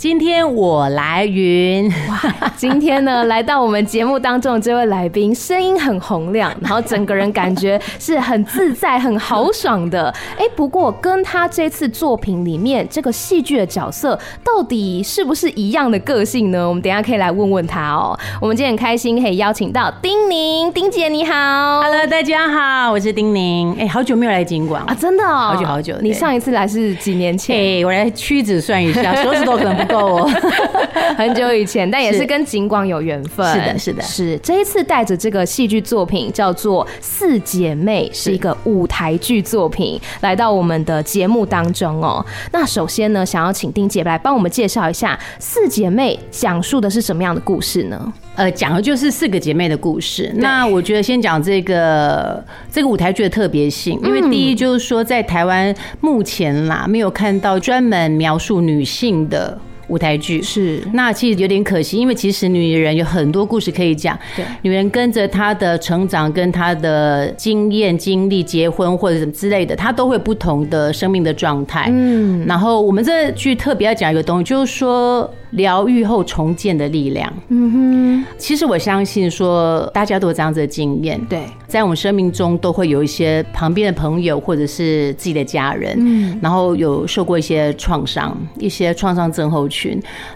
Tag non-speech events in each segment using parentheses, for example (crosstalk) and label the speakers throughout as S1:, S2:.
S1: 今天我来云
S2: 哇！今天呢，来到我们节目当中的这位来宾，声音很洪亮，然后整个人感觉是很自在、很豪爽的。(laughs) 哎，不过跟他这次作品里面这个戏剧的角色，到底是不是一样的个性呢？我们等一下可以来问问他哦。我们今天很开心可以邀请到丁宁，丁姐你好
S1: ，Hello，大家好，我是丁宁。哎，好久没有来景广啊，
S2: 真的哦，
S1: 好久好久。
S2: 你上一次来是几年前？
S1: 哎，我来屈指算一下，手指头可能不。够 (laughs)
S2: 很久以前，但也是跟景广有缘分。
S1: 是的，是的，
S2: 是这一次带着这个戏剧作品叫做《四姐妹》，是一个舞台剧作品，来到我们的节目当中哦。那首先呢，想要请丁姐来帮我们介绍一下《四姐妹》讲述的是什么样的故事呢？
S1: 呃，讲的就是四个姐妹的故事。那我觉得先讲这个这个舞台剧的特别性，因为第一就是说，在台湾目前啦，没有看到专门描述女性的。舞台剧是，那其实有点可惜，因为其实女人有很多故事可以讲。对，女人跟着她的成长，跟她的经验、经历、结婚或者什么之类的，她都会不同的生命的状态。嗯，然后我们这剧特别要讲一个东西，就是说。疗愈后重建的力量。嗯哼，其实我相信说，大家都有这样子的经验。对，在我们生命中都会有一些旁边的朋友或者是自己的家人，嗯，然后有受过一些创伤，一些创伤症候群，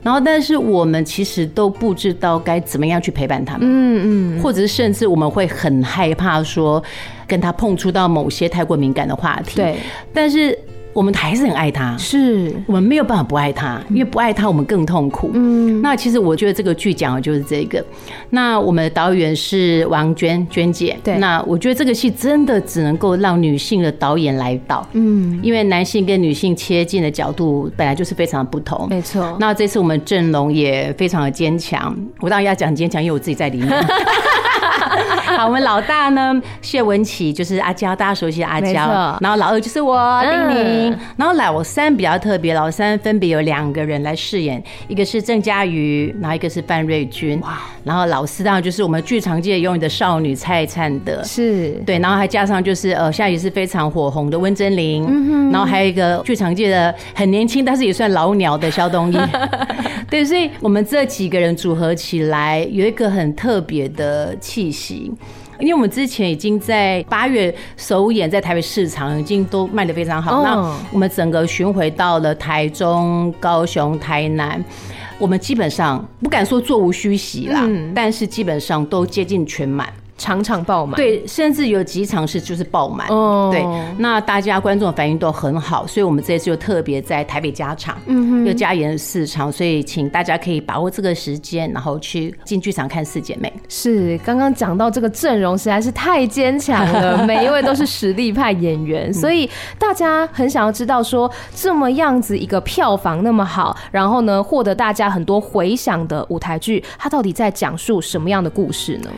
S1: 然后但是我们其实都不知道该怎么样去陪伴他们。嗯嗯，或者是甚至我们会很害怕说跟他碰触到某些太过敏感的话题。对，但是。我们还是很爱他，是我们没有办法不爱他，因为不爱他我们更痛苦。嗯，那其实我觉得这个剧讲的就是这个。那我们的导演是王娟娟姐，对。那我觉得这个戏真的只能够让女性的导演来导，嗯，因为男性跟女性切近的角度本来就是非常的不同，没错。那这次我们阵容也非常的坚强，我当然要讲坚强，因为我自己在里面。(laughs) (laughs) 好，我们老大呢，谢文琪就是阿娇，大家熟悉的阿娇。然后老二就是我丁宁。然后老三比较特别，老三分别有两个人来饰演，一个是郑嘉瑜，然后一个是范瑞君。哇！然后老四当然就是我们剧场界永远的少女蔡灿德，是对。然后还加上就是呃，现在也是非常火红的温贞菱。嗯哼。然后还有一个剧场界的很年轻，但是也算老鸟的肖东义。(laughs) 对，所以我们这几个人组合起来有一个很特别的气息。因为我们之前已经在八月首演，在台北市场已经都卖的非常好。那我们整个巡回到了台中、高雄、台南，我们基本上不敢说座无虚席啦，但是基本上都接近全满。
S2: 场场爆满，
S1: 对，甚至有几场是就是爆满，哦，对，那大家观众反应都很好，所以我们这次就特别在台北加场，嗯哼，又加演了四场，所以请大家可以把握这个时间，然后去进剧场看四姐妹。
S2: 是，刚刚讲到这个阵容实在是太坚强了，(laughs) 每一位都是实力派演员，所以大家很想要知道说，这么样子一个票房那么好，然后呢，获得大家很多回响的舞台剧，它到底在讲述什么样的故事呢？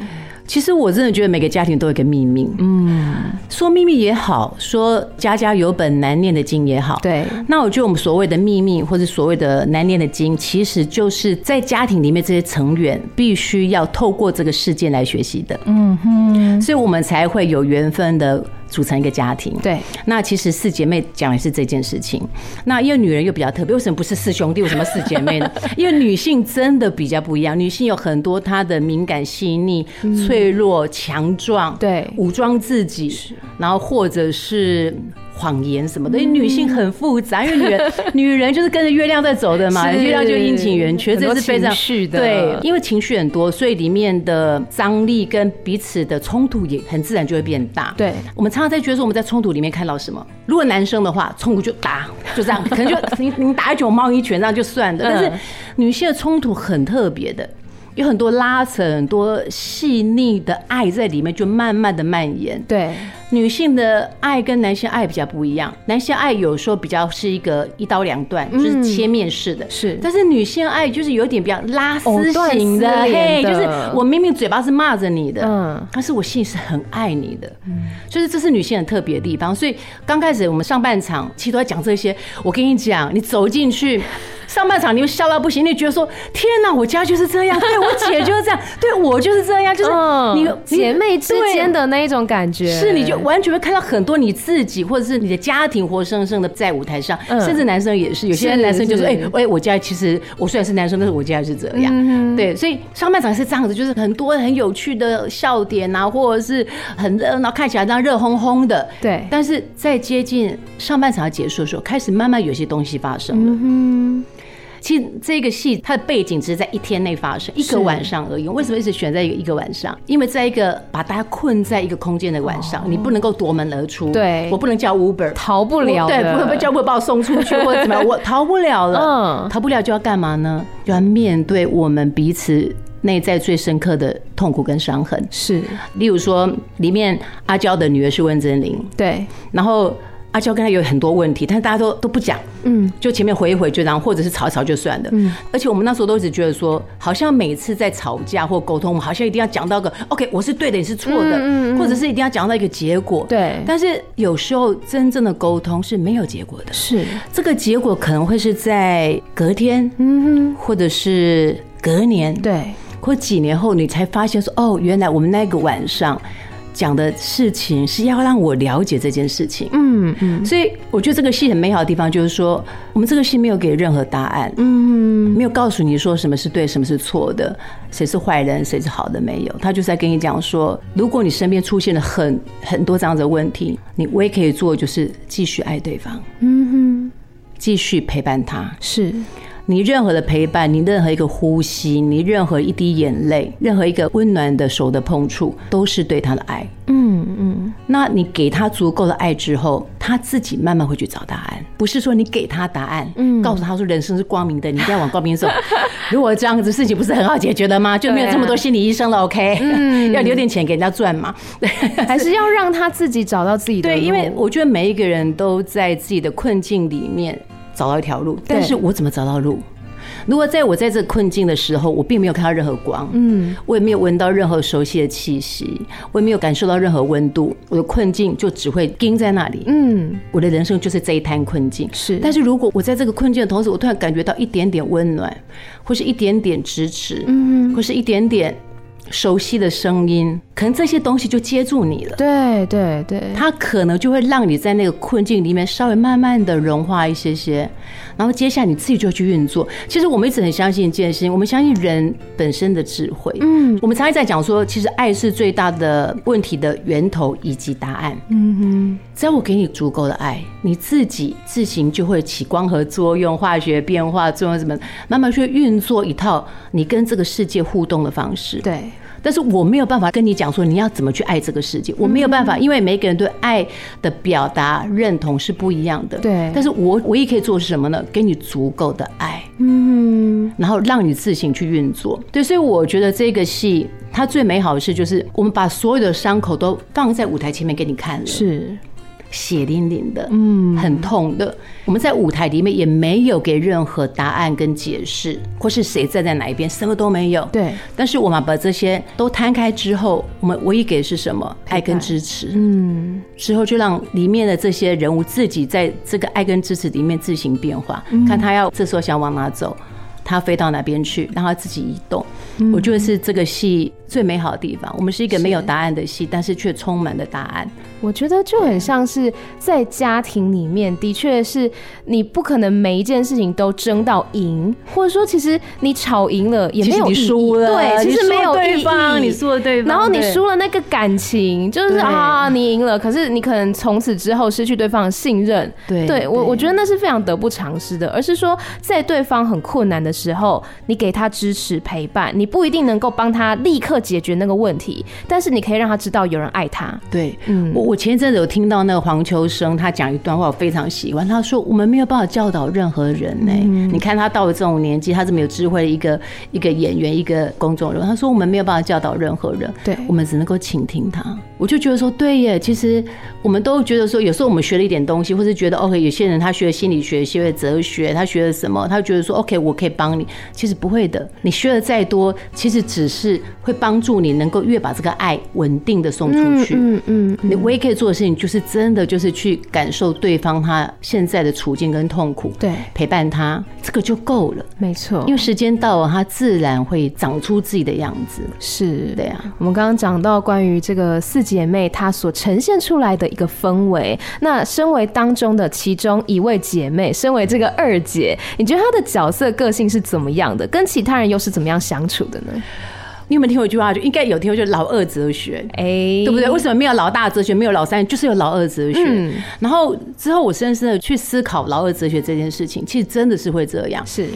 S1: 其实我真的觉得每个家庭都有一个秘密，嗯，说秘密也好，说家家有本难念的经也好，对。那我觉得我们所谓的秘密或者所谓的难念的经，其实就是在家庭里面这些成员必须要透过这个事件来学习的，嗯哼，所以我们才会有缘分的。组成一个家庭，对。那其实四姐妹讲的是这件事情。那因为女人又比较特别，为什么不是四兄弟？为什么四姐妹呢？(laughs) 因为女性真的比较不一样，女性有很多她的敏感、细腻、脆弱、强壮，对，武装自己，然后或者是。谎言什么的，女性很复杂，因为女人 (laughs) 女人就是跟着月亮在走的嘛，月亮就阴晴圆缺，这是非常对，因为情绪很多，所以里面的张力跟彼此的冲突也很自然就会变大。对，我们常常在觉得说我们在冲突里面看到什么？如果男生的话，冲突就打，就这样，可能就你你打一拳，我冒一拳，这样就算的。但是女性的冲突很特别的，有很多拉扯，很多细腻的爱在里面，就慢慢的蔓延。对。女性的爱跟男性爱比较不一样，男性爱有时候比较是一个一刀两断，就是切面式的，
S2: 是。
S1: 但是女性爱就是有点比较拉丝型的，嘿，就是我明明嘴巴是骂着你的，嗯，但是我心里是很爱你的，嗯，就是这是女性很特别的地方。所以刚开始我们上半场其实都在讲这些，我跟你讲，你走进去。上半场你又笑到不行，你觉得说天哪，我家就是这样，(laughs) 对我姐就是这样，对我就是这样，就是你
S2: 姐妹之间的那一种感觉，
S1: 是你就完全会看到很多你自己或者是你的家庭活生生的在舞台上，甚至男生也是，有些男生就是哎哎，我家其实我虽然是男生，但是我家是这样，对，所以上半场是这样子，就是很多很有趣的笑点啊，或者是很热闹，看起来这样热烘烘的，对，但是在接近上半场结束的时候，开始慢慢有些东西发生了。其实这个戏它的背景只是在一天内发生，一个晚上而已。为什么一直选在一个一个晚上？因为在一个把大家困在一个空间的晚上，你不能够夺门而出。对，我不能叫 Uber，
S2: 逃不了。
S1: 对，不会叫 Uber 把我送出去或者怎么样，(laughs) 我逃不了了。嗯，逃不了就要干嘛呢？就要面对我们彼此内在最深刻的痛苦跟伤痕。是，例如说里面阿娇的女儿是温贞菱，对，然后。阿娇跟他有很多问题，但是大家都都不讲，嗯，就前面回一回就这样，或者是吵一吵就算了，嗯。而且我们那时候都一直觉得说，好像每次在吵架或沟通，我们好像一定要讲到个 OK，我是对的，你是错的，嗯，或者是一定要讲到一个结果，对。但是有时候真正的沟通是没有结果的，是。这个结果可能会是在隔天，嗯，或者是隔年，对，或几年后你才发现说，哦，原来我们那个晚上。讲的事情是要让我了解这件事情，嗯嗯，所以我觉得这个戏很美好的地方就是说，我们这个戏没有给任何答案，嗯，没有告诉你说什么是对，什么是错的，谁是坏人，谁是好的，没有，他就是在跟你讲说，如果你身边出现了很很多这样的问题，你唯一可以做就是继续爱对方，嗯哼，继续陪伴他，是。你任何的陪伴，你任何一个呼吸，你任何一滴眼泪，任何一个温暖的手的碰触，都是对他的爱。嗯嗯。那你给他足够的爱之后，他自己慢慢会去找答案。不是说你给他答案，嗯，告诉他说人生是光明的，你一定要往光明走。(laughs) 如果这样子事情不是很好解决的吗？就没有这么多心理医生了。OK，嗯，(laughs) 要留点钱给人家赚嘛。对，(laughs)
S2: 还是要让他自己找到自己。
S1: 对，因为我觉得每一个人都在自己的困境里面。找到一条路，但是我怎么找到路？如果在我在这困境的时候，我并没有看到任何光，嗯，我也没有闻到任何熟悉的气息，我也没有感受到任何温度，我的困境就只会盯在那里，嗯，我的人生就是这一滩困境。是，但是如果我在这个困境的同时，我突然感觉到一点点温暖，或是一点点支持，嗯，或是一点点。熟悉的声音，可能这些东西就接住你了。对对对，它可能就会让你在那个困境里面稍微慢慢的融化一些些，然后接下来你自己就去运作。其实我们一直很相信一件事情，我们相信人本身的智慧。嗯，我们常常在讲说，其实爱是最大的问题的源头以及答案。嗯哼，只要我给你足够的爱，你自己自行就会起光合作用、化学变化作用什么，慢慢去运作一套你跟这个世界互动的方式。对。但是我没有办法跟你讲说你要怎么去爱这个世界，我没有办法，因为每个人对爱的表达认同是不一样的。对，但是我唯一可以做是什么呢？给你足够的爱，嗯，然后让你自行去运作。对，所以我觉得这个戏它最美好的事就是我们把所有的伤口都放在舞台前面给你看了。是。血淋淋的，嗯，很痛的。我们在舞台里面也没有给任何答案跟解释，或是谁站在哪一边，什么都没有。对。但是我们把这些都摊开之后，我们唯一给的是什么？爱跟支持。嗯。之后就让里面的这些人物自己在这个爱跟支持里面自行变化，看他要这时候想往哪走。他飞到哪边去，让他自己移动。我觉得是这个戏最美好的地方。我们是一个没有答案的戏，但是却充满了答案。
S2: 我觉得就很像是在家庭里面，的确是你不可能每一件事情都争到赢，或者说其实你吵赢了也没有意义。
S1: 你输了，
S2: 对，其实没有意义。
S1: 你输了对方，
S2: 然后你输了那个感情，就是啊，你赢了，可是你可能从此之后失去对方的信任。对，对我我觉得那是非常得不偿失的。而是说，在对方很困难的时候，你给他支持陪伴，你不一定能够帮他立刻刻解决那个问题，但是你可以让他知道有人爱他。
S1: 对，嗯，我我前一阵子有听到那个黄秋生他讲一段话，我非常喜欢。他说：“我们没有办法教导任何人呢、欸。嗯、你看他到了这种年纪，他这么有智慧的一个一个演员，一个公众人物。他说我们没有办法教导任何人，对，我们只能够倾听他。我就觉得说，对耶，其实我们都觉得说，有时候我们学了一点东西，或是觉得 OK，有些人他学了心理学，学了哲学，他学了什么，他觉得说 OK，我可以帮你。其实不会的，你学了再多，其实只是会帮助你能够越把这个爱稳定的送出去。嗯嗯，你唯一可以做的事情，就是真的就是去感受对方他现在的处境跟痛苦，对，陪伴他，这个就够了。没错，因为时间到了，他自然会长出自己的样子。是，对啊。
S2: 我们刚刚讲到关于这个四姐妹她所呈现出来的一个氛围，那身为当中的其中一位姐妹，身为这个二姐，你觉得她的角色个性是怎么样的？跟其他人又是怎么样相处的呢？
S1: 你有没有听过一句话？就应该有听过，就老二哲学，哎，对不对？为什么没有老大哲学，没有老三，就是有老二哲学？嗯，然后之后我深深的去思考老二哲学这件事情，其实真的是会这样，是。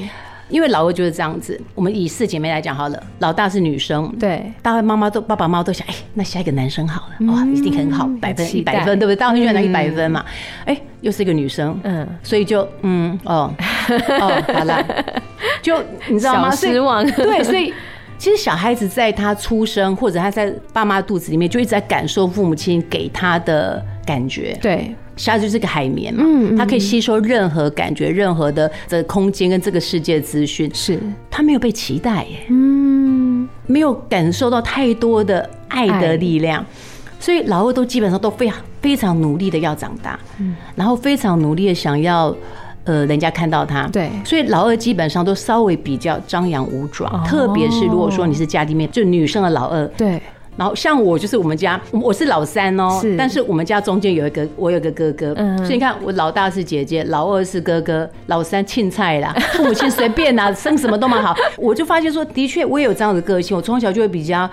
S1: 因为老二就是这样子，我们以四姐妹来讲好了，老大是女生，对，大家妈妈都爸爸妈妈都想，哎，那下一个男生好了，哇，一定很好，百分一百分，对不对？大家很喜欢拿一百分嘛，哎，又是一个女生，嗯，所以就嗯哦哦好了，(laughs) 就你知道吗？
S2: 失望，
S1: 对，所以其实小孩子在他出生或者他在爸妈肚子里面，就一直在感受父母亲给他的感觉，对。小孩就是个海绵嘛，嗯，他可以吸收任何感觉、任何的这空间跟这个世界资讯，是。他没有被期待耶，嗯，没有感受到太多的爱的力量，所以老二都基本上都非常非常努力的要长大，嗯，然后非常努力的想要呃人家看到他，对，所以老二基本上都稍微比较张扬无爪，特别是如果说你是家里面就女生的老二，对。然后像我就是我们家，我是老三哦，是，但是我们家中间有一个，我有个哥哥，嗯，所以你看我老大是姐姐，老二是哥哥，老三青菜啦，父母亲随便啦，(laughs) 生什么都蛮好。我就发现说，的确我也有这样的个性，我从小就会比较。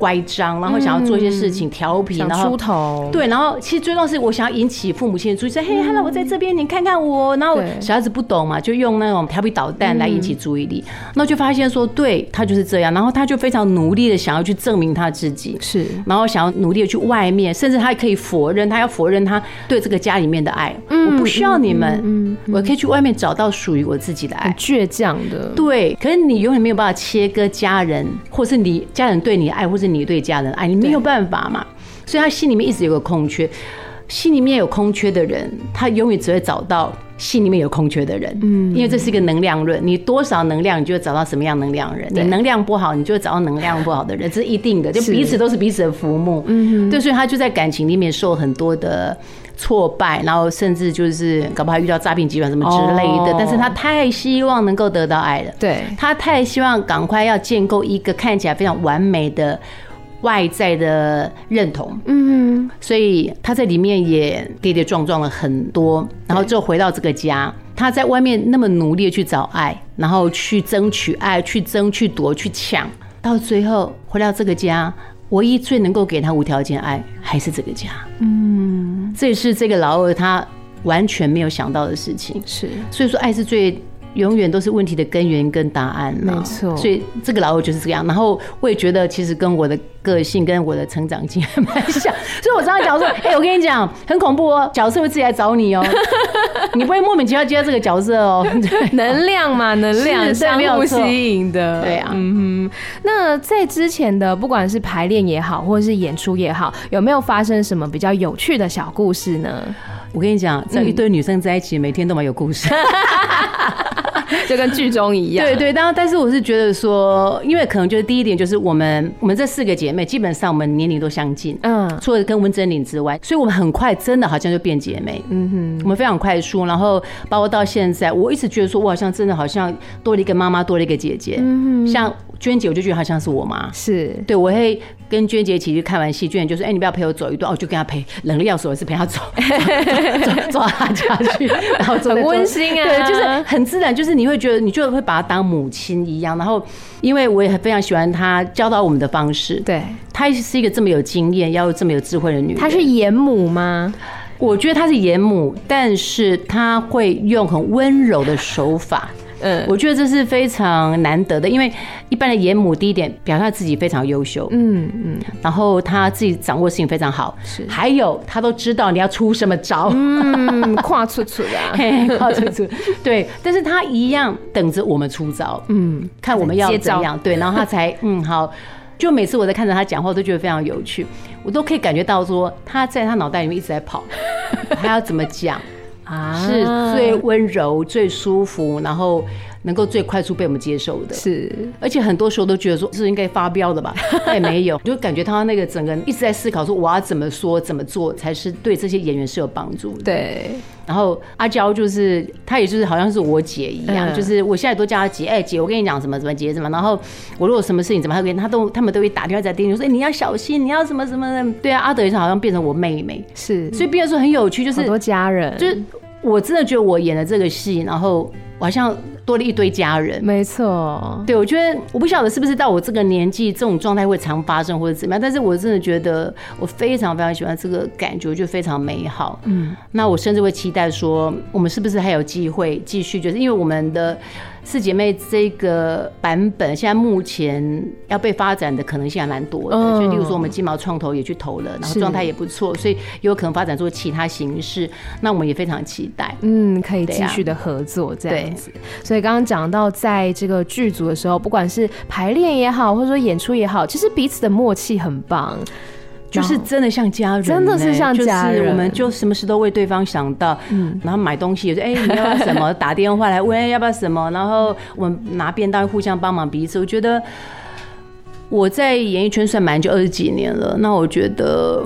S1: 乖张，然后想要做一些事情，调皮，然后
S2: 出头。对，
S1: 然后其实最重要是我想要引起父母亲的注意，说：“嘿，哈喽，我在这边，你看看我。”然后小孩子不懂嘛，就用那种调皮捣蛋来引起注意力。那就发现说，对他就是这样，然后他就非常努力的想要去证明他自己，是，然后想要努力的去外面，甚至他可以否认，他要否认他对这个家里面的爱。我不需要你们，我可以去外面找到属于我自己的爱。
S2: 倔强的，
S1: 对。可是你永远没有办法切割家人，或是你家人对你的爱，或是。你对家人爱你没有办法嘛，所以他心里面一直有个空缺，心里面有空缺的人，他永远只会找到心里面有空缺的人，嗯，因为这是一个能量论，你多少能量，你就会找到什么样能量人，你能量不好，你就会找到能量不好的人，这是一定的，就彼此都是彼此的浮木，嗯，对，所以他就在感情里面受很多的挫败，然后甚至就是搞不好遇到诈骗集团什么之类的，但是他太希望能够得到爱了，对，他太希望赶快要建构一个看起来非常完美的。外在的认同，嗯，所以他在里面也跌跌撞撞了很多，然后就回到这个家，他在外面那么努力的去找爱，然后去争取爱，去争去夺去抢，到最后回到这个家，唯一最能够给他无条件爱还是这个家，嗯，这也是这个老二他完全没有想到的事情，是，所以说爱是最。永远都是问题的根源跟答案，没错。所以这个老友就是这样。然后我也觉得，其实跟我的个性跟我的成长经验蛮像。(laughs) 所以我常常讲说，哎，我跟你讲，很恐怖哦，角色会自己来找你哦，(laughs) 你不会莫名其妙接到这个角色哦。(laughs)
S2: 能量嘛，能量相互吸引的。对啊，嗯哼。那在之前的不管是排练也好，或者是演出也好，有没有发生什么比较有趣的小故事呢？
S1: 我跟你讲，这一堆女生在一起，每天都蛮有故事。
S2: 就跟剧中一样，(laughs)
S1: 对对，当然，但是我是觉得说，因为可能就是第一点，就是我们我们这四个姐妹基本上我们年龄都相近，嗯，除了跟温真玲之外，所以我们很快真的好像就变姐妹，嗯哼，我们非常快速，然后包括到现在，我一直觉得说我好像真的好像多了一个妈妈，多了一个姐姐，嗯哼，像娟姐，我就觉得好像是我妈，是对，我会跟娟姐一起去看完戏，娟姐就说，哎，你不要陪我走一段，哦，就跟她陪，冷的要死，我是陪她走，(laughs) 走到她家去，然后走
S2: 很温馨啊，
S1: 对，就是很自然，就是你会觉得，你就会把她当母亲一样，然后因为我也非常喜欢她教导我们的方式，对，她是一个这么有经验，要这么有智慧的女人，
S2: 她是严母吗？
S1: 我觉得她是严母，但是她会用很温柔的手法。嗯，我觉得这是非常难得的，因为一般的演母第一点表现自己非常优秀，嗯嗯，然后他自己掌握的事情非常好，是，还有他都知道你要出什么招，
S2: 嗯，(laughs) 跨出出的，
S1: 跨出出，对，但是他一样等着我们出招，嗯，看我们要怎样，对，然后他才 (laughs) 嗯好，就每次我在看着他讲话，我都觉得非常有趣，我都可以感觉到说他在他脑袋里面一直在跑，(laughs) 他要怎么讲。是最温柔、最舒服，然后能够最快速被我们接受的。是，而且很多时候都觉得说，是应该发飙的吧？也 (laughs) 没有，就感觉他那个整个人一直在思考，说我要怎么说、怎么做才是对这些演员是有帮助的。对。然后阿娇就是，她也就是好像是我姐一样，就是我现在都叫她姐。哎，姐，我跟你讲什么什么姐什么。然后我如果什么事情怎么，她跟她都他们都会打电话在电话说，哎，你要小心，你要什么什么的。对啊，阿德也是好像变成我妹妹。是，所以变得说很有趣，就是
S2: 很多家人，
S1: 就是。我真的觉得我演了这个戏，然后我好像多了一堆家人。
S2: 没错，
S1: 对，我觉得我不晓得是不是到我这个年纪，这种状态会常发生或者怎么样，但是我真的觉得我非常非常喜欢这个感觉，就非常美好。嗯，那我甚至会期待说，我们是不是还有机会继续？就是因为我们的。四姐妹这个版本现在目前要被发展的可能性还蛮多的，就例如说我们金毛创投也去投了，然后状态也不错，所以有可能发展做其他形式。那我们也非常期待，
S2: 嗯，可以继续的合作这样子。所以刚刚讲到在这个剧组的时候，不管是排练也好，或者说演出也好，其实彼此的默契很棒。
S1: 就是真的像家人，
S2: 真的是像家人，
S1: 我们就什么事都为对方想到，嗯，然后买东西也是，哎，(laughs) 你要什么？打电话来问要不要什么，然后我们拿便当互相帮忙彼此。我觉得我在演艺圈算蛮久，二十几年了，那我觉得。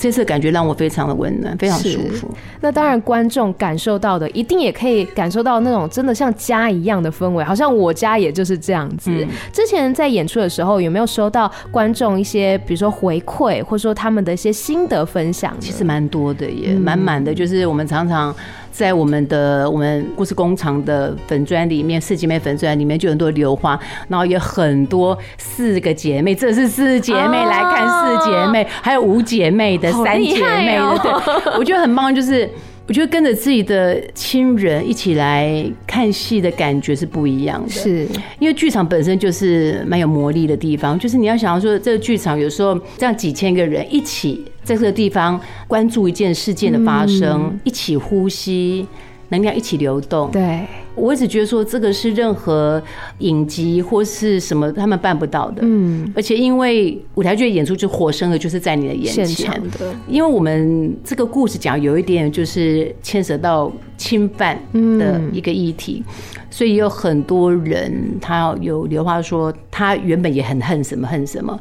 S1: 这次感觉让我非常的温暖，非常舒服。
S2: 那当然，观众感受到的一定也可以感受到那种真的像家一样的氛围，好像我家也就是这样子。嗯、之前在演出的时候，有没有收到观众一些，比如说回馈，或者说他们的一些心得分享？
S1: 其实蛮多的，也满满的，就是我们常常。在我们的我们故事工厂的粉砖里面，四姐妹粉砖里面就很多流花，然后有很多四个姐妹，这是四姐妹来看四姐妹，还有五姐妹的三姐妹的，对，我觉得很棒，就是。我觉得跟着自己的亲人一起来看戏的感觉是不一样的，是因为剧场本身就是蛮有魔力的地方。就是你要想要说，这个剧场有时候这样几千个人一起在这个地方关注一件事件的发生，一起呼吸。能量一起流动。对，我一直觉得说这个是任何影集或是什么他们办不到的。嗯，而且因为舞台剧的演出就活生的，就是在你的眼前的。因为我们这个故事讲有一点就是牵涉到侵犯的一个议题，所以有很多人他有留话说，他原本也很恨什么恨什么，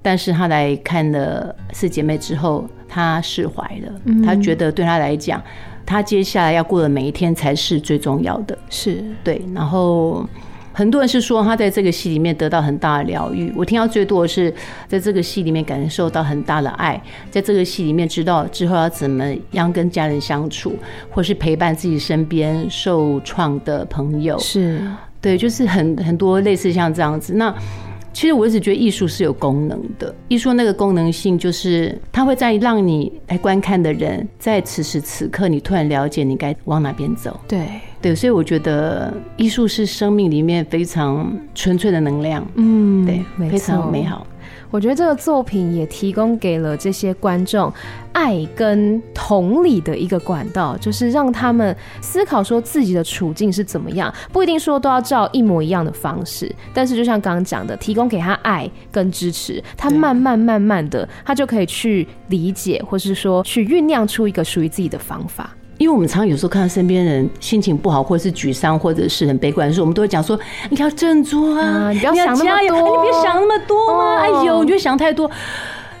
S1: 但是他来看了四姐妹之后，他释怀了。他觉得对他来讲。他接下来要过的每一天才是最重要的，是对。然后很多人是说他在这个戏里面得到很大的疗愈。我听到最多的是在这个戏里面感受到很大的爱，在这个戏里面知道之后要怎么样跟家人相处，或是陪伴自己身边受创的朋友。是对，就是很很多类似像这样子。那。其实我一直觉得艺术是有功能的，艺术那个功能性就是它会在让你来观看的人，在此时此刻，你突然了解你该往哪边走。对对，所以我觉得艺术是生命里面非常纯粹的能量。嗯，对，非常美好。
S2: 我觉得这个作品也提供给了这些观众爱跟同理的一个管道，就是让他们思考说自己的处境是怎么样，不一定说都要照一模一样的方式，但是就像刚刚讲的，提供给他爱跟支持，他慢慢慢慢的，他就可以去理解，或是说去酝酿出一个属于自己的方法。
S1: 因为我们常常有时候看到身边人心情不好，或者是沮丧，或者是很悲观的时候，我们都会讲说：“你要振作啊，啊，你不要想那么多，你别想那么多嘛。”哎呦，你就想太多。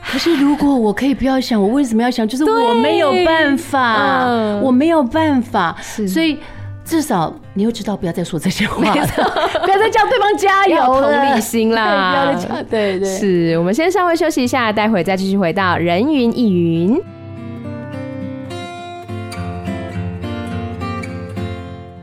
S1: 可是如果我可以不要想，我为什么要想？就是我没有办法，我没有办法。所以至少你又知道不要再说这些话，不要再叫对方加油了，
S2: 同理心啦，
S1: 不要再叫。对对，
S2: 是我们先稍微休息一下，待会再继续回到人云亦云。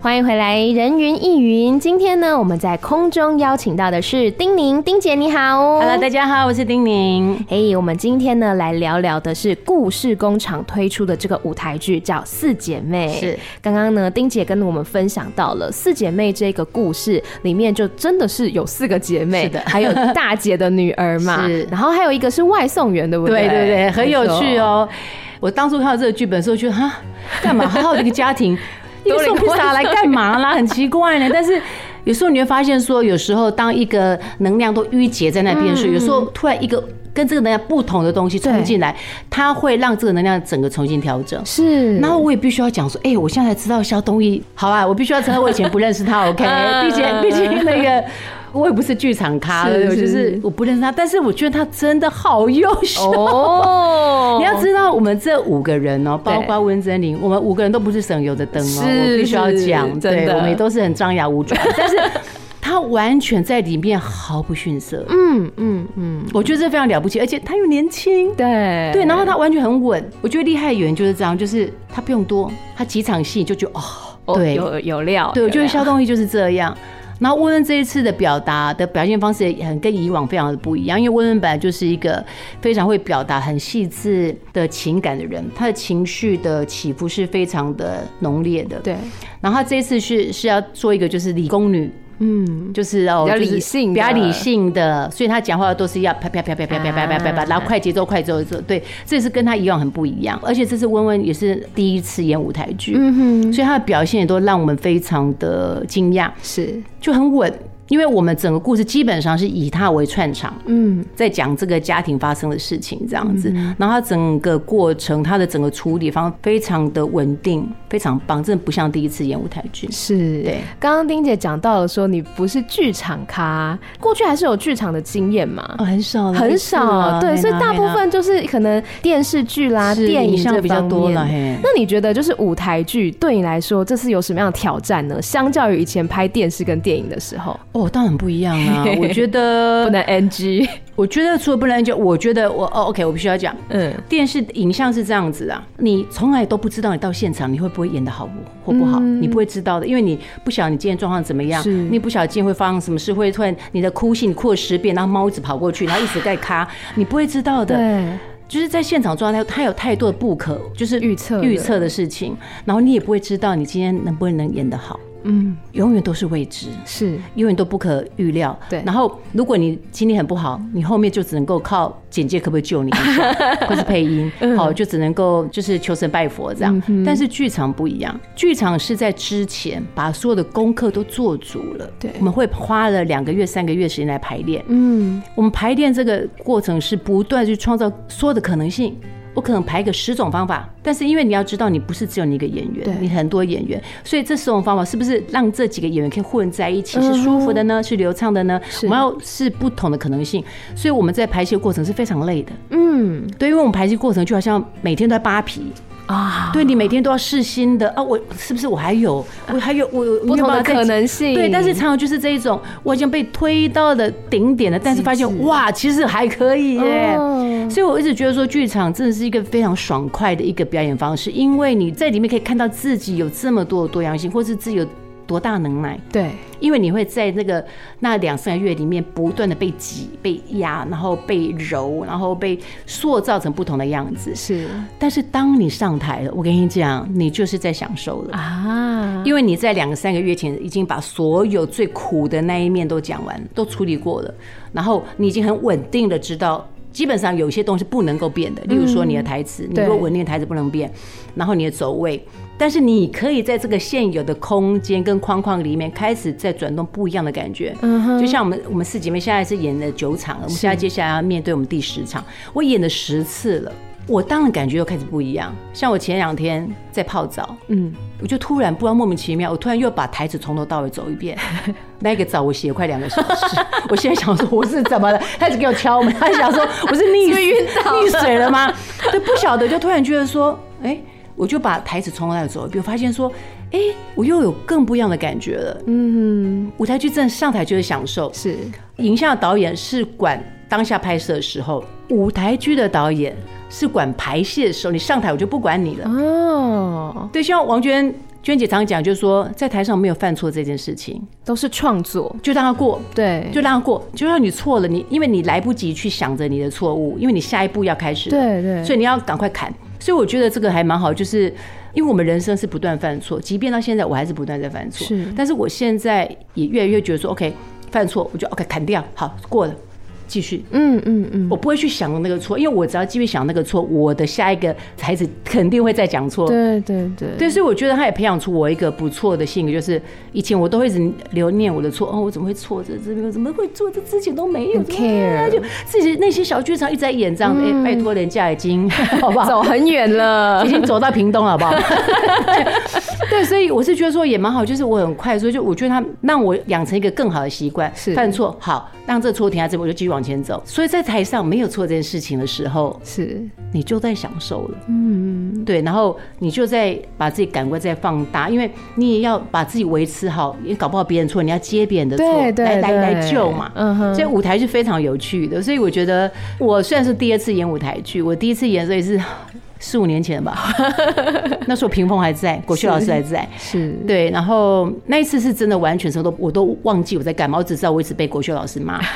S2: 欢迎回来，人云亦云。今天呢，我们在空中邀请到的是丁宁，丁姐你好。
S1: Hello，大家好，我是丁宁。
S2: 嘿，hey, 我们今天呢来聊聊的是故事工厂推出的这个舞台剧，叫《四姐妹》。
S1: 是，刚
S2: 刚呢，丁姐跟我们分享到了《四姐妹》这个故事里面，就真的是有四个姐妹，是的，还有大姐的女儿嘛，(laughs) 是，然后还有一个是外送员，对不对？
S1: 对对对，很有趣哦。我当初看到这个剧本的时候，觉得哈，干嘛？好好的一个家庭。都送披萨来干嘛啦？很奇怪呢。但是有时候你会发现，说有时候当一个能量都淤结在那边时，有时候突然一个跟这个能量不同的东西冲进来，它会让这个能量整个重新调整。是。然后我也必须要讲说，哎，我现在才知道肖东义，好啊，我必须要承认我以前不认识他。(laughs) OK，毕竟毕竟那个。我也不是剧场咖，是是就是我不认识他，但是我觉得他真的好优秀。哦。(laughs) 你要知道，我们这五个人哦，包括温贞菱，我们五个人都不是省油的灯哦，我必须要讲，对，我们也都是很张牙舞爪，但是他完全在里面毫不逊色。嗯嗯嗯，我觉得这非常了不起，而且他又年轻，对。对，然后他完全很稳。我觉得厉害的演员就是这样，就是他不用多，他几场戏就觉得哦，对，有有料，对，我觉得肖东义就是这样。然后温温这一次的表达的表现方式也很跟以往非常的不一样，因为温温本来就是一个非常会表达很细致的情感的人，他的情绪的起伏是非常的浓烈的。对，然后他这一次是是要做一个就是理工女。嗯，就是哦，比较理性，比较理性的，所以他讲话都是要啪啪啪啪啪啪啪啪啪啪，然后快节奏，快节奏，对，这是跟他以往很不一样，而且这次温温也是第一次演舞台剧，嗯哼，所以他的表现也都让我们非常的惊讶，是，就很稳。因为我们整个故事基本上是以他为串场，嗯，在讲这个家庭发生的事情这样子，然后他整个过程，他的整个处理方非常的稳定，非常棒，真的不像第一次演舞台剧。是，对。
S2: 刚刚丁姐讲到了说你不是剧场咖，过去还是有剧场的经验嘛？
S1: 很少，
S2: 很少，对，所以大部分就是可能电视剧啦、电影这比较多了。那你觉得就是舞台剧对你来说，这是有什么样的挑战呢？相较于以前拍电视跟电影的时候？
S1: 哦，当然不一样啊！(laughs) 我觉得
S2: 不能 NG。
S1: 我觉得除了不能 NG，我觉得我哦，OK，我必须要讲，嗯，电视影像是这样子啊，你从来都不知道你到现场你会不会演的好或不好，你不会知道的，因为你不晓得你今天状况怎么样，你不晓得今天会发生什么事，会突然你的哭戏你哭了十遍，然后猫一直跑过去，然后一直在咔，你不会知道的。对，就是在现场状态，它有太多的不可，就是预测预测的事情，然后你也不会知道你今天能不能演得好。嗯，永远都是未知，是永远都不可预料。对，然后如果你今天很不好，你后面就只能够靠简介可不可以救你一下，(laughs) 或是配音，好，就只能够就是求神拜佛这样。但是剧场不一样，剧场是在之前把所有的功课都做足了。对，我们会花了两个月、三个月时间来排练。嗯，我们排练这个过程是不断去创造所有的可能性。我可能排个十种方法，但是因为你要知道，你不是只有你一个演员，你很多演员，所以这十种方法是不是让这几个演员可以混在一起，是舒服的呢？是流畅的呢？我们要是不同的可能性，所以我们在排戏过程是非常累的。嗯，对，因为我们排戏过程就好像每天都在扒皮。啊，对，你每天都要试新的啊，我是不是我还有我还有我有
S2: 不同的可能性？
S1: 对，但是常常就是这一种，我已经被推到了顶点了，但是发现哇，其实还可以耶。所以我一直觉得说，剧场真的是一个非常爽快的一个表演方式，因为你在里面可以看到自己有这么多的多样性，或是自己有。多大能耐？对，因为你会在那个那两三个月里面不断的被挤、被压，然后被揉，然后被塑造成不同的样子。是，但是当你上台了，我跟你讲，你就是在享受了啊！因为你在两三个月前已经把所有最苦的那一面都讲完，都处理过了，然后你已经很稳定的知道。基本上有些东西不能够变的，例如说你的台词，你如果稳定台词不能变，然后你的走位，但是你可以在这个现有的空间跟框框里面开始在转动不一样的感觉。嗯哼，就像我们我们四姐妹现在是演了九场了，我们现在接下来要面对我们第十场，我演了十次了。我当然感觉又开始不一样，像我前两天在泡澡，嗯，我就突然不知道莫名其妙，我突然又把台词从头到尾走一遍。(laughs) 那个澡我洗了快两个小时，(laughs) 我现在想说我是怎么了？他一直给我敲门，他想说我是溺晕倒溺水了吗？就，不晓得，就突然觉得说，哎，我就把台词从头到尾走一遍，我发现说，哎，我又有更不一样的感觉了。嗯，舞台剧正上台就是享受，是影像导演是管当下拍摄的时候，舞台剧的导演。是管排泄的时候，你上台我就不管你了。哦，对，像王娟娟姐常讲，就是说在台上没有犯错这件事情，
S2: 都是创作，
S1: 就让它过，
S2: 对，
S1: 就让它过，就让你错了，你因为你来不及去想着你的错误，因为你下一步要开始，
S2: 对对，
S1: 所以你要赶快砍。所以我觉得这个还蛮好，就是因为我们人生是不断犯错，即便到现在我还是不断在犯错，
S2: 是，
S1: 但是我现在也越来越觉得说，OK，犯错我就 OK 砍掉，好过了。继续，
S2: 嗯嗯嗯，
S1: 我不会去想那个错，因为我只要继续想那个错，我的下一个孩子肯定会再讲错。
S2: 对对对，
S1: 对，所以我觉得他也培养出我一个不错的性格，就是以前我都会一直留念我的错，哦，我怎么会错这这边怎么会做这之前都没有
S2: care，
S1: 就自己那些小剧场一直在演这样，哎，拜托人家已经 (laughs) 好不好？
S2: 走很远了，
S1: 已经走到屏东了，好不好？(laughs) 对，所以我是觉得说也蛮好，就是我很快，所以就我觉得他让我养成一个更好的习惯，是。犯错好，让这个错停在这，我就继续往前走。所以在台上没有错这件事情的时候，是你就在享受了，嗯，对，然后你就在把自己感官再放大，因为你也要把自己维持好，也搞不好别人错，你要接别人的错，来来来救嘛，嗯哼。所以舞台是非常有趣的，所以我觉得我虽然是第二次演舞台剧，我第一次演所以是。四五年前吧，(laughs) 那时候屏风还在，国秀老师还在，是对。然后那一次是真的完全什么都我都忘记我在干嘛，我只知道我一直被国秀老师骂。(laughs)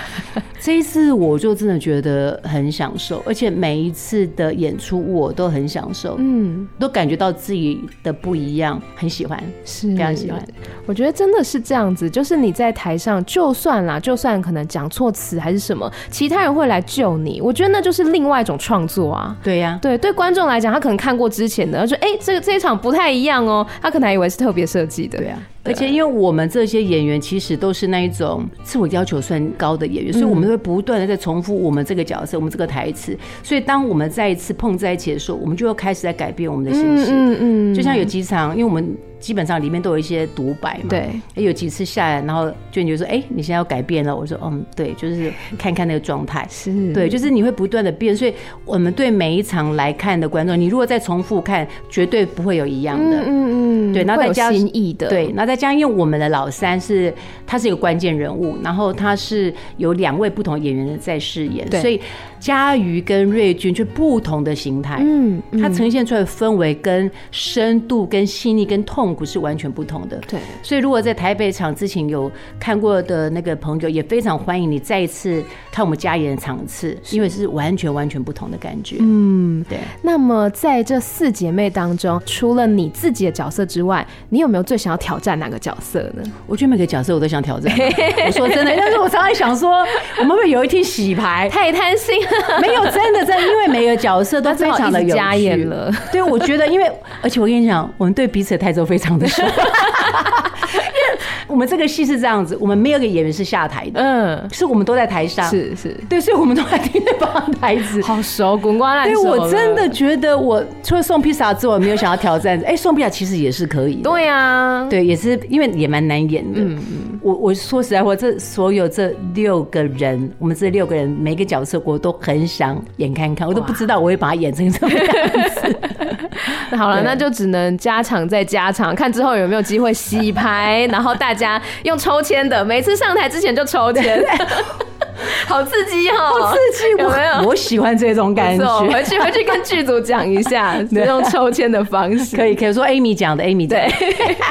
S1: 这一次我就真的觉得很享受，而且每一次的演出我都很享受，嗯，都感觉到自己的不一样，很喜欢，是非常喜欢。
S2: 我觉得真的是这样子，就是你在台上，就算啦，就算可能讲错词还是什么，其他人会来救你。我觉得那就是另外一种创作啊。
S1: 对呀，
S2: 对，对观众来讲，他可能看过之前的，他说：“哎，这个这一场不太一样哦。”他可能还以为是特别设计的。
S1: 对啊，而且因为我们这些演员其实都是那一种自我要求算高的演员，所以我们会不断的在重复我们这个角色，我们这个台词。所以当我们再一次碰在一起的时候，我们就要开始在改变我们的形式。嗯嗯，就像有几场，因为我们。基本上里面都有一些独白嘛，对，有几次下来，然后娟就说：“哎，你现在要改变了。”我说：“嗯，对，就是看看那个状态，是对，就是你会不断的变。所以，我们对每一场来看的观众，你如果再重复看，绝对不会有一样的，嗯嗯，对，然后再加
S2: 新意的，
S1: 对，然后再加上，因为我们的老三是他是一个关键人物，然后他是有两位不同演员在饰演，所以家瑜跟瑞君就不同的形态，嗯，它呈现出来的氛围跟深度、跟细腻、跟痛。苦是完全不同的，对，所以如果在台北场之前有看过的那个朋友，也非常欢迎你再一次看我们加演的场次，因为是完全完全不同的感觉。嗯，对。
S2: 那么在这四姐妹当中，除了你自己的角色之外，你有没有最想要挑战哪个角色呢？
S1: 我觉得每个角色我都想挑战。(laughs) 我说真的，但是我常常想说，我们会不会有一天洗牌？
S2: 太贪心了。(laughs)
S1: 没有，真的真的，因为每个角色都非常的有
S2: 加演了。
S1: 对，我觉得，因为而且我跟你讲，我们对彼此的态度非常。的说，因为 (laughs) 我们这个戏是这样子，我们没有个演员是下台的，嗯，是我们都在台上，是是，对，所以我们都在听对方的台词，
S2: 好熟，滚瓜烂熟。
S1: 对，我真的觉得，我除了送披萨之外，我没有想要挑战。(laughs) 哎、欸，送披萨其实也是可以，
S2: 对呀，
S1: 对，也是因为也蛮难演的。嗯嗯，我我说实在话，这所有这六个人，我们这六个人每个角色我都很想演看看，我都不知道我会把它演成什么样子。(laughs)
S2: 那 (laughs) 好了，那就只能加场再加场，看之后有没有机会洗牌，然后大家用抽签的，每次上台之前就抽签。(laughs) (laughs) (laughs) 好刺激哈！
S1: 好刺激，有没有？我喜欢这种感觉。
S2: 回去回去跟剧组讲一下，(laughs) 用抽签的方式。
S1: 可以可以说 Amy 讲的，Amy 对。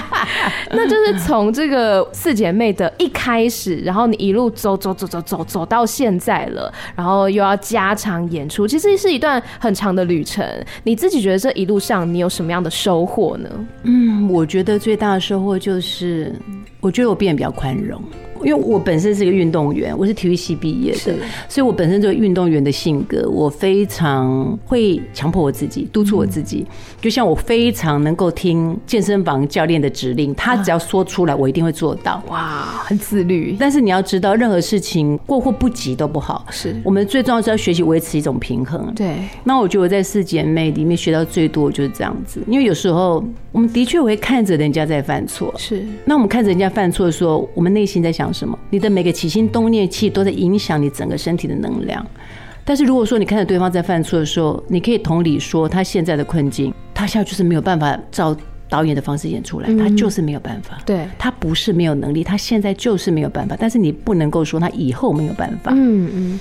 S1: (laughs)
S2: 那就是从这个四姐妹的一开始，然后你一路走走走走走走到现在了，然后又要加场演出，其实是一段很长的旅程。你自己觉得这一路上你有什么样的收获呢？
S1: 嗯，我觉得最大的收获就是，我觉得我变得比较宽容。因为我本身是一个运动员，我是体育系毕业的，所以我本身这个运动员的性格，我非常会强迫我自己，督促我自己。就像我非常能够听健身房教练的指令，他只要说出来，我一定会做到。
S2: 哇，很自律。
S1: 但是你要知道，任何事情过或不及都不好。是我们最重要是要学习维持一种平衡。对。那我觉得我在四姐妹里面学到最多就是这样子，因为有时候我们的确会看着人家在犯错。是。那我们看着人家犯错的时候，我们内心在想。什么？你的每个起心动念，其实都在影响你整个身体的能量。但是如果说你看着对方在犯错的时候，你可以同理说他现在的困境，他现在就是没有办法照导演的方式演出来，他就是没有办法。对，他不是没有能力，他现在就是没有办法。但是你不能够说他以后没有办法。嗯嗯。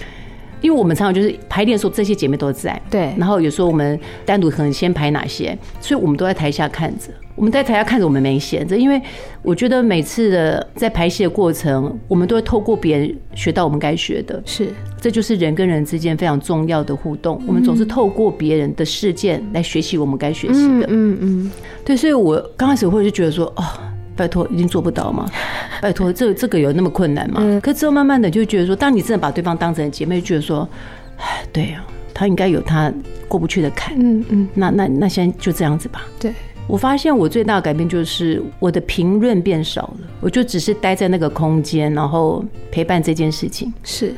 S1: 因为我们常常就是排练的时候，这些姐妹都在。对。然后有时候我们单独可能先排哪些，所以我们都在台下看着。我们在台下看着我们没闲着，因为我觉得每次的在排戏的过程，我们都会透过别人学到我们该学的。
S2: 是，
S1: 这就是人跟人之间非常重要的互动。我们总是透过别人的事件来学习我们该学习的。
S2: 嗯嗯，
S1: 对，所以我刚开始会就觉得说，哦，拜托，一定做不到吗？(laughs) 拜托，这这个有那么困难吗？可之后慢慢的就觉得说，当你真的把对方当成姐妹，就觉得说，哎，对呀，他应该有他过不去的坎。嗯嗯，那那那现在就这样子吧。
S2: 对。
S1: 我发现我最大的改变就是我的评论变少了，我就只是待在那个空间，然后陪伴这件事情。
S2: 是。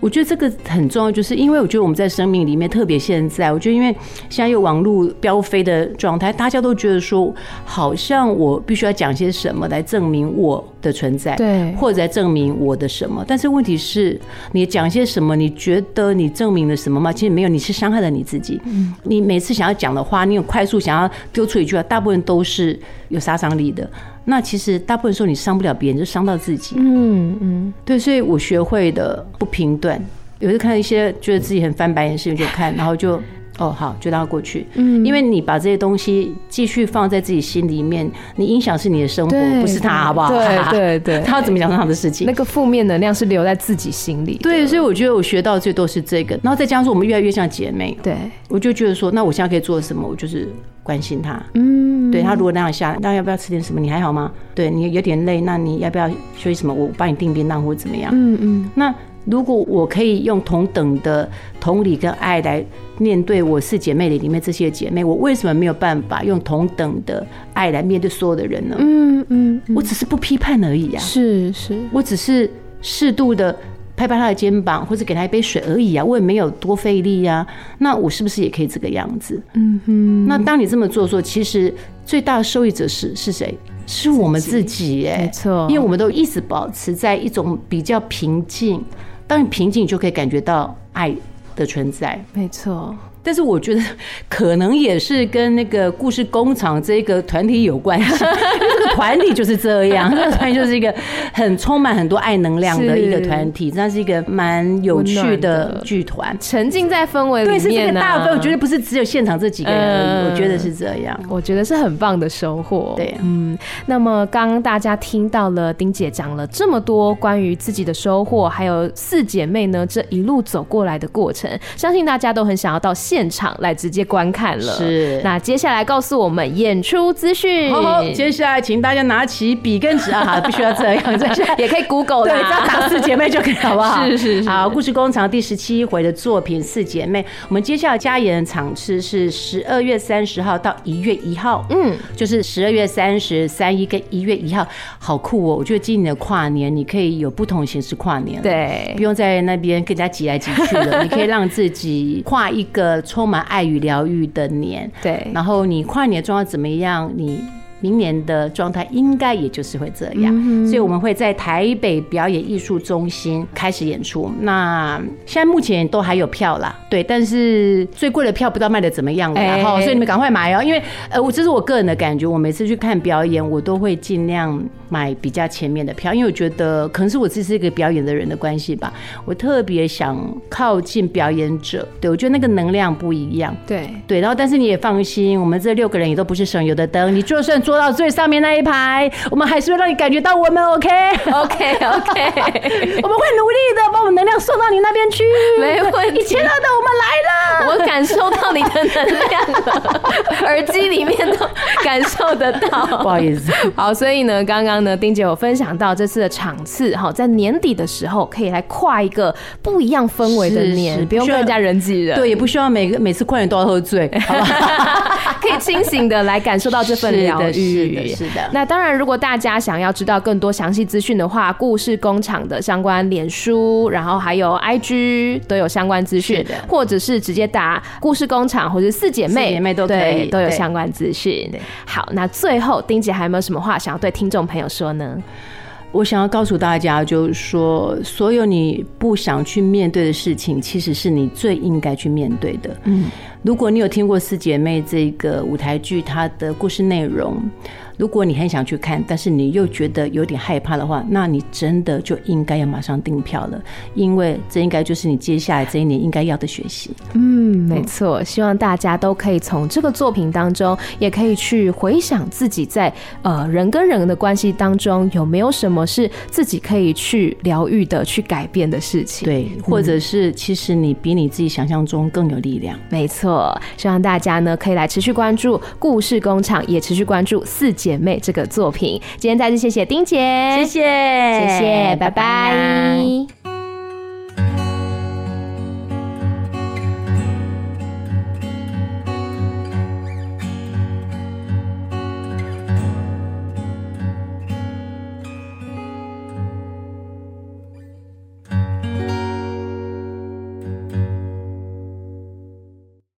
S1: 我觉得这个很重要，就是因为我觉得我们在生命里面，特别现在，我觉得因为现在有网络飙飞的状态，大家都觉得说，好像我必须要讲些什么来证明我的存在，
S2: 对，
S1: 或者来证明我的什么。但是问题是，你讲些什么？你觉得你证明了什么吗？其实没有，你是伤害了你自己。嗯，你每次想要讲的话，你有快速想要丢出一句话，大部分都是有杀伤力的。那其实大部分时候你伤不了别人，就伤到自己。嗯嗯，对，所以我学会的不评断，有时候看一些觉得自己很翻白眼的事情就看，然后就。哦，好，就让它过去。嗯，因为你把这些东西继续放在自己心里面，你影响是你的生活，不是他，好不好？
S2: 对 (laughs) 对对，
S1: 他要怎么讲是他的事情。
S2: 那个负面能量是留在自己心里。
S1: 对，所以我觉得我学到最多是这个，然后再加上说我们越来越像姐妹。
S2: 对，
S1: 我就觉得说，那我现在可以做什么？我就是关心他。嗯，对他如果那样下来，那要不要吃点什么？你还好吗？对你有点累，那你要不要休息什么？我帮你订便当或者怎么样？嗯嗯，那。如果我可以用同等的同理跟爱来面对我四姐妹里里面这些姐妹，我为什么没有办法用同等的爱来面对所有的人呢？嗯嗯，我只是不批判而已啊。
S2: 是是，
S1: 我只是适度的拍拍她的肩膀，或者给她一杯水而已啊。我也没有多费力啊。那我是不是也可以这个样子？嗯哼。那当你这么做的时候，其实最大的受益者是是谁？是我们自己哎，没错，因为我们都一直保持在一种比较平静。当你平静，就可以感觉到爱的存在。
S2: 没错。
S1: 但是我觉得 (laughs) 可能也是跟那个故事工厂这个团体有关系，(laughs) 因为这个团体就是这样，(laughs) 这个团体就是一个很充满很多爱能量的一个团体，那是一个蛮有趣的剧团，
S2: 沉浸在氛围里面。
S1: 对，是这个大氛围，我觉得不是只有现场这几个人而已，我觉得是这样，
S2: 我觉得是很棒的收获。
S1: 对，
S2: 嗯，那么刚刚大家听到了丁姐讲了这么多关于自己的收获，还有四姐妹呢这一路走过来的过程，相信大家都很想要到现现场来直接观看了，
S1: 是。
S2: 那接下来告诉我们演出资讯。
S1: 好，好，接下来请大家拿起笔跟纸啊，(laughs) 不需要这样，这样
S2: 也可以 Google 的，
S1: 对，只要打四姐妹就可以，好不好？(laughs)
S2: 是是是。
S1: 好，故事工厂第十七回的作品《四姐妹》，我们接下来加演场次是十二月三十号到一月一号，嗯，就是十二月三十、三一跟一月一号，好酷哦！我觉得今年的跨年，你可以有不同形式跨年，
S2: 对，
S1: 不用在那边跟人家挤来挤去了，(laughs) 你可以让自己跨一个。充满爱与疗愈的年，
S2: 对。
S1: 然后你跨年的状况怎么样？你。明年的状态应该也就是会这样，所以我们会在台北表演艺术中心开始演出。那现在目前都还有票啦，对，但是最贵的票不知道卖的怎么样了，然后所以你们赶快买哦，因为呃，我这是我个人的感觉，我每次去看表演，我都会尽量买比较前面的票，因为我觉得可能是我自己是一个表演的人的关系吧，我特别想靠近表演者，对，我觉得那个能量不一样，
S2: 对
S1: 对，然后但是你也放心，我们这六个人也都不是省油的灯，你就算做。坐到最上面那一排，我们还是会让你感觉到我们 OK
S2: OK OK，(laughs)
S1: 我们会努力的把我们能量送到你那边去。
S2: 没问题，
S1: 一千二的我们来了，
S2: 我感受到你的能量了，(laughs) 耳机里面都感受得到。
S1: 不好意思，
S2: 好，所以呢，刚刚呢，丁姐有分享到这次的场次，哈，在年底的时候可以来跨一个不一样氛围的年，是是不用跟人家人挤人，
S1: 对，也不需要每个每次跨年都要喝醉，好吧？(laughs)
S2: 可以清醒的来感受到这份疗愈。
S1: 是的，是的。
S2: 那当然，如果大家想要知道更多详细资讯的话，故事工厂的相关脸书，然后还有 IG 都有相关资讯，或者是直接打故事工厂或者四姐妹，
S1: 四姐妹都可以，
S2: 都有相关资讯。好，那最后丁姐还有没有什么话想要对听众朋友说呢？
S1: 我想要告诉大家，就是说，所有你不想去面对的事情，其实是你最应该去面对的。嗯。如果你有听过四姐妹这个舞台剧，它的故事内容。如果你很想去看，但是你又觉得有点害怕的话，那你真的就应该要马上订票了，因为这应该就是你接下来这一年应该要的学习。
S2: 嗯，没错，希望大家都可以从这个作品当中，也可以去回想自己在呃人跟人的关系当中有没有什么是自己可以去疗愈的、去改变的事情。
S1: 对，或者是其实你比你自己想象中更有力量。
S2: 没希望大家呢可以来持续关注故事工厂，也持续关注四姐妹这个作品，今天再次谢谢丁姐，谢谢，谢谢，拜拜。